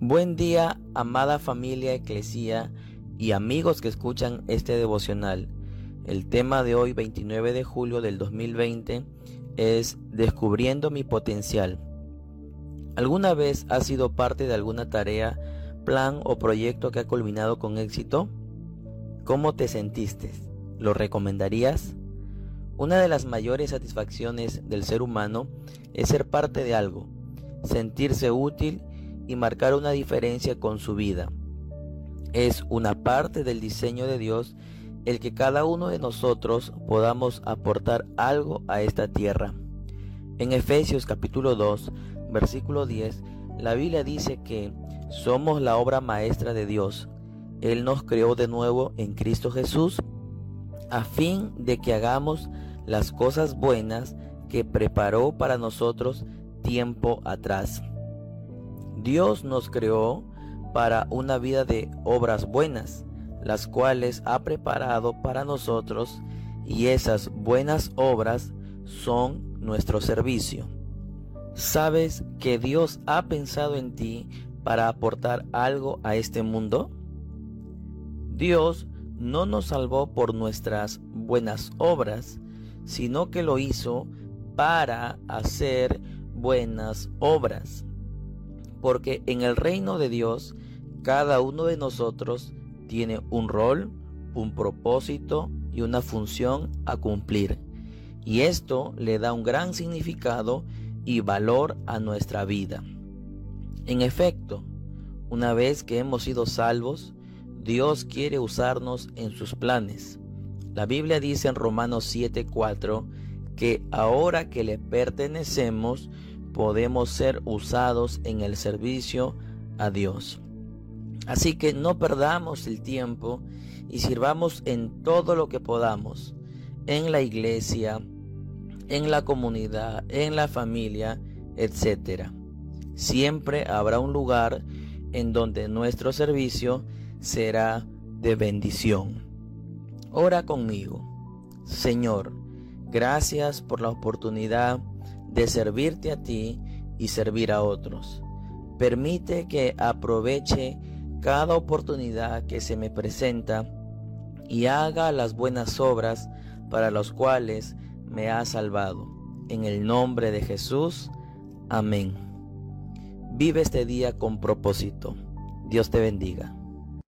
Buen día, amada familia eclesía y amigos que escuchan este devocional. El tema de hoy, 29 de julio del 2020, es Descubriendo mi potencial. ¿Alguna vez has sido parte de alguna tarea, plan o proyecto que ha culminado con éxito? ¿Cómo te sentiste? ¿Lo recomendarías? Una de las mayores satisfacciones del ser humano es ser parte de algo, sentirse útil y marcar una diferencia con su vida. Es una parte del diseño de Dios el que cada uno de nosotros podamos aportar algo a esta tierra. En Efesios capítulo 2, versículo 10, la Biblia dice que somos la obra maestra de Dios. Él nos creó de nuevo en Cristo Jesús a fin de que hagamos las cosas buenas que preparó para nosotros tiempo atrás. Dios nos creó para una vida de obras buenas, las cuales ha preparado para nosotros y esas buenas obras son nuestro servicio. ¿Sabes que Dios ha pensado en ti para aportar algo a este mundo? Dios no nos salvó por nuestras buenas obras, sino que lo hizo para hacer buenas obras porque en el reino de Dios cada uno de nosotros tiene un rol, un propósito y una función a cumplir. Y esto le da un gran significado y valor a nuestra vida. En efecto, una vez que hemos sido salvos, Dios quiere usarnos en sus planes. La Biblia dice en Romanos 7:4 que ahora que le pertenecemos, podemos ser usados en el servicio a Dios. Así que no perdamos el tiempo y sirvamos en todo lo que podamos, en la iglesia, en la comunidad, en la familia, etc. Siempre habrá un lugar en donde nuestro servicio será de bendición. Ora conmigo. Señor, gracias por la oportunidad de servirte a ti y servir a otros. Permite que aproveche cada oportunidad que se me presenta y haga las buenas obras para las cuales me ha salvado. En el nombre de Jesús. Amén. Vive este día con propósito. Dios te bendiga.